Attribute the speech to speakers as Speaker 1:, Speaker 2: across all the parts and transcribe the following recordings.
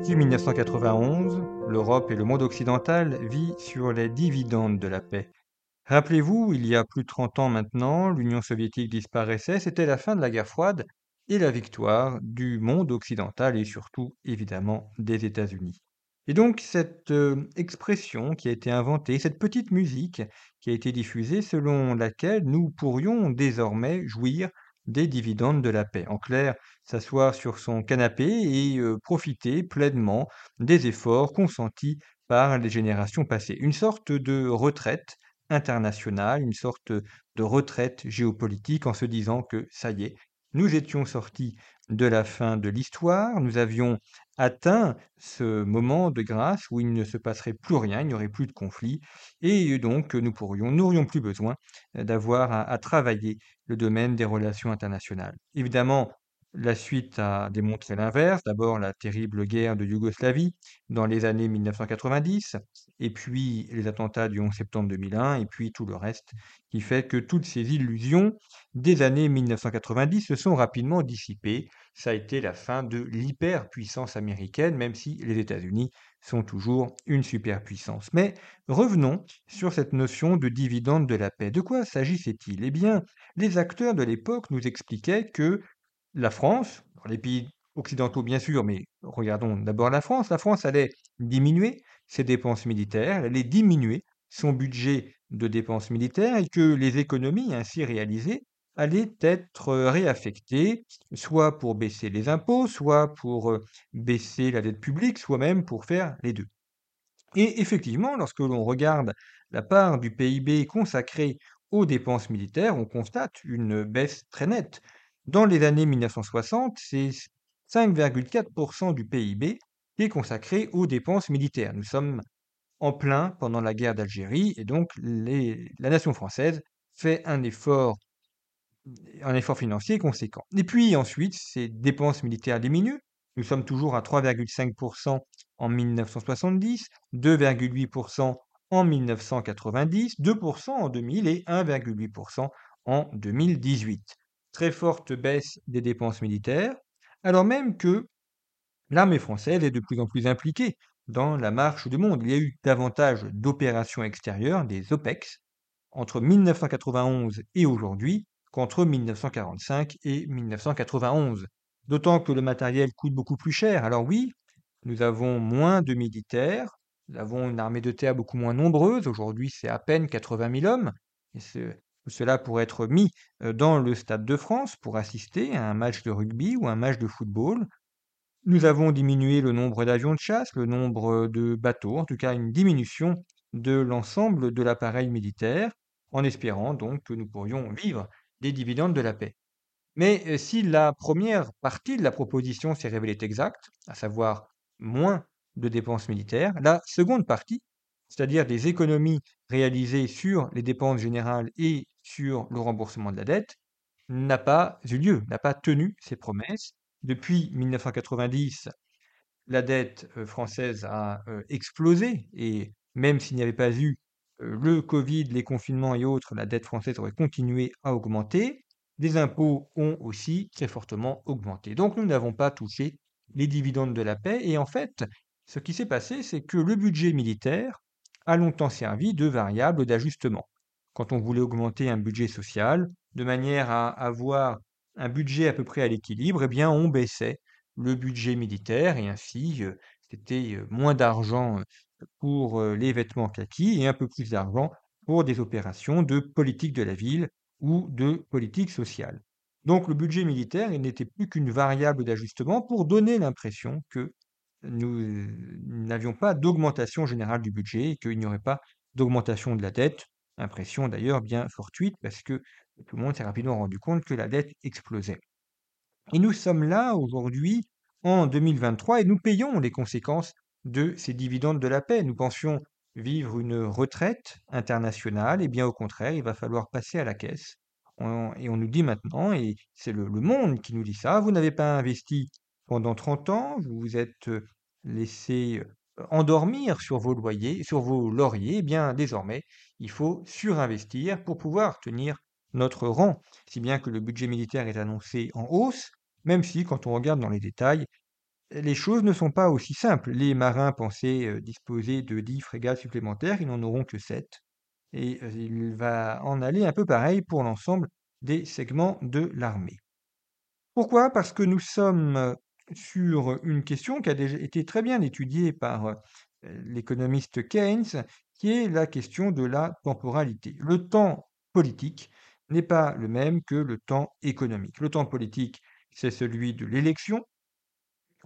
Speaker 1: Depuis 1991, l'Europe et le monde occidental vivent sur les dividendes de la paix. Rappelez-vous, il y a plus de 30 ans maintenant, l'Union soviétique disparaissait, c'était la fin de la guerre froide et la victoire du monde occidental et surtout évidemment des États-Unis. Et donc cette euh, expression qui a été inventée, cette petite musique qui a été diffusée selon laquelle nous pourrions désormais jouir des dividendes de la paix. En clair, s'asseoir sur son canapé et euh, profiter pleinement des efforts consentis par les générations passées. Une sorte de retraite internationale, une sorte de retraite géopolitique en se disant que ça y est, nous étions sortis de la fin de l'histoire, nous avions atteint ce moment de grâce où il ne se passerait plus rien, il n'y aurait plus de conflit, et donc nous pourrions, n'aurions plus besoin d'avoir à, à travailler le domaine des relations internationales. Évidemment, la suite a démontré l'inverse. D'abord, la terrible guerre de Yougoslavie dans les années 1990, et puis les attentats du 11 septembre 2001, et puis tout le reste, qui fait que toutes ces illusions des années 1990 se sont rapidement dissipées. Ça a été la fin de l'hyperpuissance américaine, même si les États-Unis sont toujours une superpuissance. Mais revenons sur cette notion de dividende de la paix. De quoi s'agissait-il? Eh bien, les acteurs de l'époque nous expliquaient que la France, les pays occidentaux bien sûr, mais regardons d'abord la France, la France allait diminuer ses dépenses militaires, elle allait diminuer son budget de dépenses militaires et que les économies ainsi réalisées allaient être réaffectées, soit pour baisser les impôts, soit pour baisser la dette publique, soit même pour faire les deux. Et effectivement, lorsque l'on regarde la part du PIB consacrée aux dépenses militaires, on constate une baisse très nette. Dans les années 1960, c'est 5,4% du PIB qui est consacré aux dépenses militaires. Nous sommes en plein pendant la guerre d'Algérie et donc la nation française fait un effort, financier conséquent. Et puis ensuite, ces dépenses militaires diminuent. Nous sommes toujours à 3,5% en 1970, 2,8% en 1990, 2% en 2000 et 1,8% en 2018 très forte baisse des dépenses militaires, alors même que l'armée française est de plus en plus impliquée dans la marche du monde. Il y a eu davantage d'opérations extérieures, des OPEX, entre 1991 et aujourd'hui qu'entre 1945 et 1991. D'autant que le matériel coûte beaucoup plus cher. Alors oui, nous avons moins de militaires, nous avons une armée de terre beaucoup moins nombreuse. Aujourd'hui, c'est à peine 80 000 hommes. Et cela pourrait être mis dans le Stade de France pour assister à un match de rugby ou un match de football. Nous avons diminué le nombre d'avions de chasse, le nombre de bateaux, en tout cas une diminution de l'ensemble de l'appareil militaire, en espérant donc que nous pourrions vivre des dividendes de la paix. Mais si la première partie de la proposition s'est révélée exacte, à savoir moins de dépenses militaires, la seconde partie c'est-à-dire des économies réalisées sur les dépenses générales et sur le remboursement de la dette, n'a pas eu lieu, n'a pas tenu ses promesses. Depuis 1990, la dette euh, française a euh, explosé et même s'il n'y avait pas eu euh, le Covid, les confinements et autres, la dette française aurait continué à augmenter. Les impôts ont aussi très fortement augmenté. Donc nous n'avons pas touché les dividendes de la paix. Et en fait, ce qui s'est passé, c'est que le budget militaire a longtemps servi de variable d'ajustement. Quand on voulait augmenter un budget social, de manière à avoir un budget à peu près à l'équilibre, eh bien on baissait le budget militaire et ainsi euh, c'était euh, moins d'argent euh, pour les vêtements kaki et un peu plus d'argent pour des opérations de politique de la ville ou de politique sociale. Donc le budget militaire, il n'était plus qu'une variable d'ajustement pour donner l'impression que nous n'avions pas d'augmentation générale du budget et qu'il n'y aurait pas d'augmentation de la dette. Impression d'ailleurs bien fortuite parce que tout le monde s'est rapidement rendu compte que la dette explosait. Et nous sommes là aujourd'hui en 2023 et nous payons les conséquences de ces dividendes de la paix. Nous pensions vivre une retraite internationale, et bien au contraire, il va falloir passer à la caisse. et on nous dit maintenant, et c'est le, le monde qui nous dit ça, vous n'avez pas investi pendant 30 ans, vous vous êtes laissé endormir sur vos loyers, sur vos lauriers, eh bien désormais, il faut surinvestir pour pouvoir tenir notre rang, si bien que le budget militaire est annoncé en hausse, même si, quand on regarde dans les détails, les choses ne sont pas aussi simples. Les marins pensaient disposer de 10 frégates supplémentaires, ils n'en auront que 7. Et il va en aller un peu pareil pour l'ensemble des segments de l'armée. Pourquoi? Parce que nous sommes sur une question qui a déjà été très bien étudiée par l'économiste Keynes, qui est la question de la temporalité. Le temps politique n'est pas le même que le temps économique. Le temps politique, c'est celui de l'élection.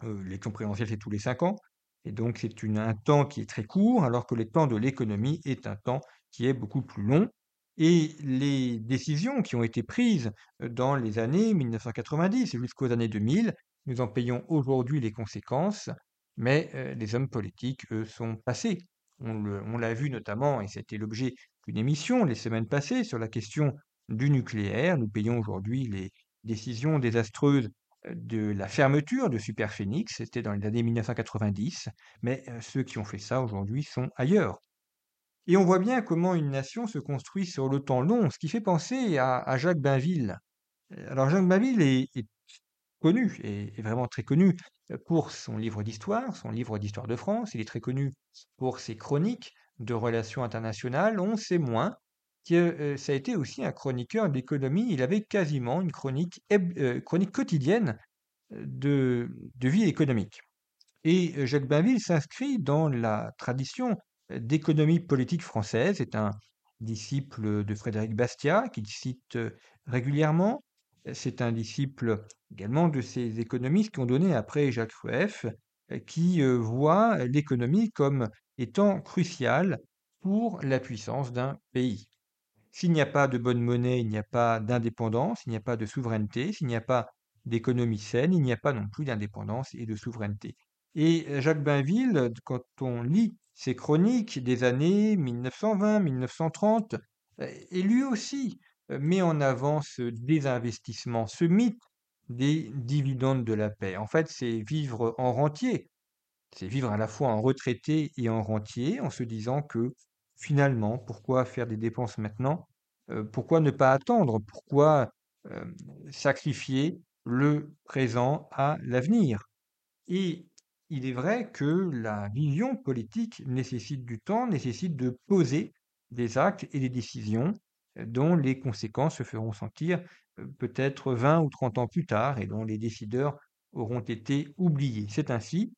Speaker 1: Euh, l'élection présidentielle, c'est tous les cinq ans. Et donc, c'est un temps qui est très court, alors que le temps de l'économie est un temps qui est beaucoup plus long. Et les décisions qui ont été prises euh, dans les années 1990 et jusqu'aux années 2000, nous en payons aujourd'hui les conséquences, mais euh, les hommes politiques, eux, sont passés. On l'a vu notamment, et c'était l'objet d'une émission les semaines passées sur la question du nucléaire. Nous payons aujourd'hui les décisions désastreuses de la fermeture de Superphénix, c'était dans les années 1990, mais ceux qui ont fait ça aujourd'hui sont ailleurs. Et on voit bien comment une nation se construit sur le temps long, ce qui fait penser à, Jacques Bainville. Alors Jacques Bainville est, connu, et est vraiment très connu pour son livre d'histoire, son livre d'histoire de France, il est très connu pour ses chroniques de relations internationales, on sait moins que ça a été aussi un chroniqueur d'économie. Il avait quasiment une chronique, quotidienne de, de vie économique. Et Jacques Bainville s'inscrit dans la tradition d'économie politique française. C'est un disciple de Frédéric Bastiat, qu'il cite régulièrement. C'est un disciple également de ces économistes qui ont donné après Jacques Rueff, qui voient l'économie comme étant cruciale pour la puissance d'un pays. S'il n'y a pas de bonne monnaie, il n'y a pas d'indépendance, il n'y a pas de souveraineté. S'il n'y a pas d'économie saine, il n'y a pas non plus d'indépendance et de souveraineté. Et euh, Jacques Bainville, quand on lit ses chroniques des années 1920-1930, euh, et lui aussi euh, met en avant ce désinvestissement, ce mythe des dividendes de la paix. En fait, c'est vivre en rentier. C'est vivre à la fois en retraité et en rentier, en se disant que finalement, pourquoi faire des dépenses maintenant? pourquoi ne pas attendre? Pourquoi, sacrifier le présent à l'avenir? Et il est vrai que la vision politique nécessite du temps, nécessite de poser des actes et des décisions, dont les conséquences se feront sentir, peut-être 20 ou 30 ans plus tard et dont les décideurs auront été oubliés. C'est ainsi,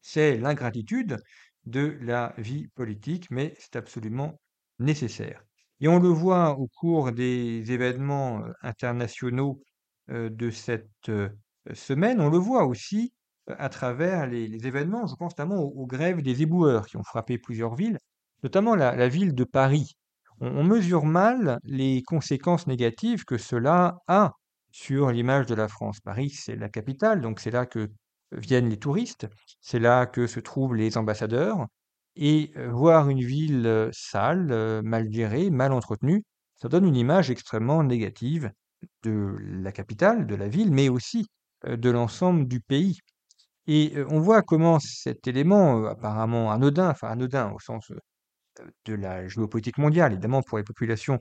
Speaker 1: c'est l'ingratitude de la vie politique, mais c'est absolument nécessaire. Et on le voit au cours des événements internationaux de cette semaine, on le voit aussi à travers les, événements, je pense notamment aux, grèves des éboueurs qui ont frappé plusieurs villes, notamment la, ville de Paris. On mesure mal les conséquences négatives que cela a sur l'image de la France. Paris, c'est la capitale, donc c'est là que viennent les touristes, c'est là que se trouvent les ambassadeurs, et voir une ville sale, mal gérée, mal entretenue, ça donne une image extrêmement négative de la capitale, de la ville, mais aussi de l'ensemble du pays. Et on voit comment cet élément apparemment anodin, enfin anodin au sens de la géopolitique mondiale, évidemment pour les populations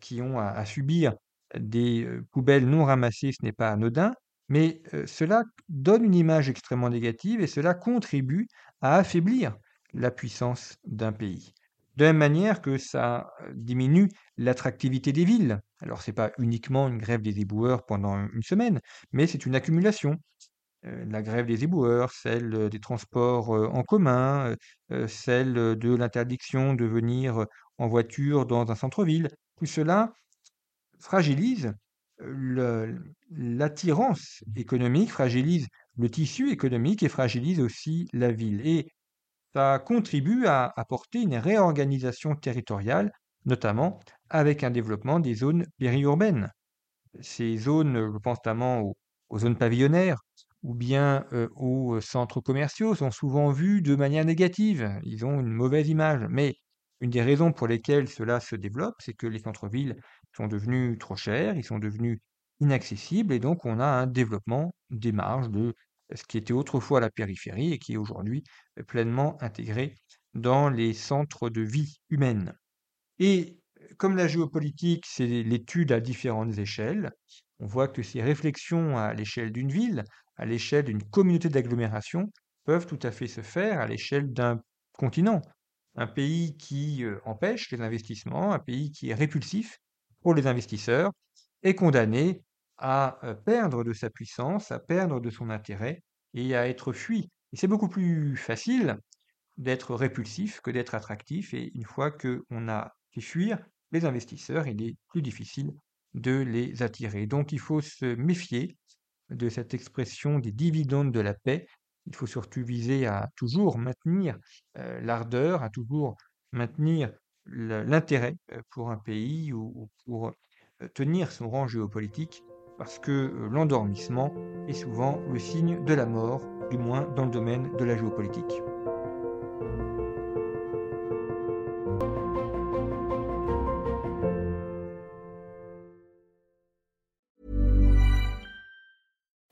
Speaker 1: qui ont à subir des poubelles non ramassées, ce n'est pas anodin, mais cela donne une image extrêmement négative et cela contribue à affaiblir la puissance d'un pays. De la même manière que ça diminue l'attractivité des villes. Alors ce n'est pas uniquement une grève des éboueurs pendant une semaine, mais c'est une accumulation. La grève des éboueurs, celle des transports en commun, celle de l'interdiction de venir en voiture dans un centre-ville, tout cela fragilise l'attirance économique, fragilise le tissu économique et fragilise aussi la ville. Et ça contribue à apporter une réorganisation territoriale, notamment avec un développement des zones périurbaines. Ces zones, je pense notamment aux, aux zones pavillonnaires ou bien aux centres commerciaux sont souvent vus de manière négative. Ils ont une mauvaise image. Mais une des raisons pour lesquelles cela se développe, c'est que les centres-villes sont devenus trop chers, ils sont devenus inaccessibles, et donc on a un développement des marges de ce qui était autrefois la périphérie et qui est aujourd'hui pleinement intégré dans les centres de vie humaine. Et comme la géopolitique, c'est l'étude à différentes échelles, on voit que ces réflexions à l'échelle d'une ville, à l'échelle d'une communauté d'agglomération, peuvent tout à fait se faire à l'échelle d'un continent. Un pays qui euh, empêche les investissements, un pays qui est répulsif pour les investisseurs, est condamné à euh, perdre de sa puissance, à perdre de son intérêt et à être fui. Et c'est beaucoup plus facile d'être répulsif que d'être attractif. Et une fois qu'on a fait fuir les investisseurs, il est plus difficile de les attirer. Donc il faut se méfier de cette expression des dividendes de la paix. Il faut surtout viser à toujours maintenir euh, l'ardeur, à toujours maintenir l'intérêt euh, pour un pays ou, pour euh, tenir son rang géopolitique, parce que l'endormissement est souvent le signe de la mort, du moins dans le domaine de la géopolitique.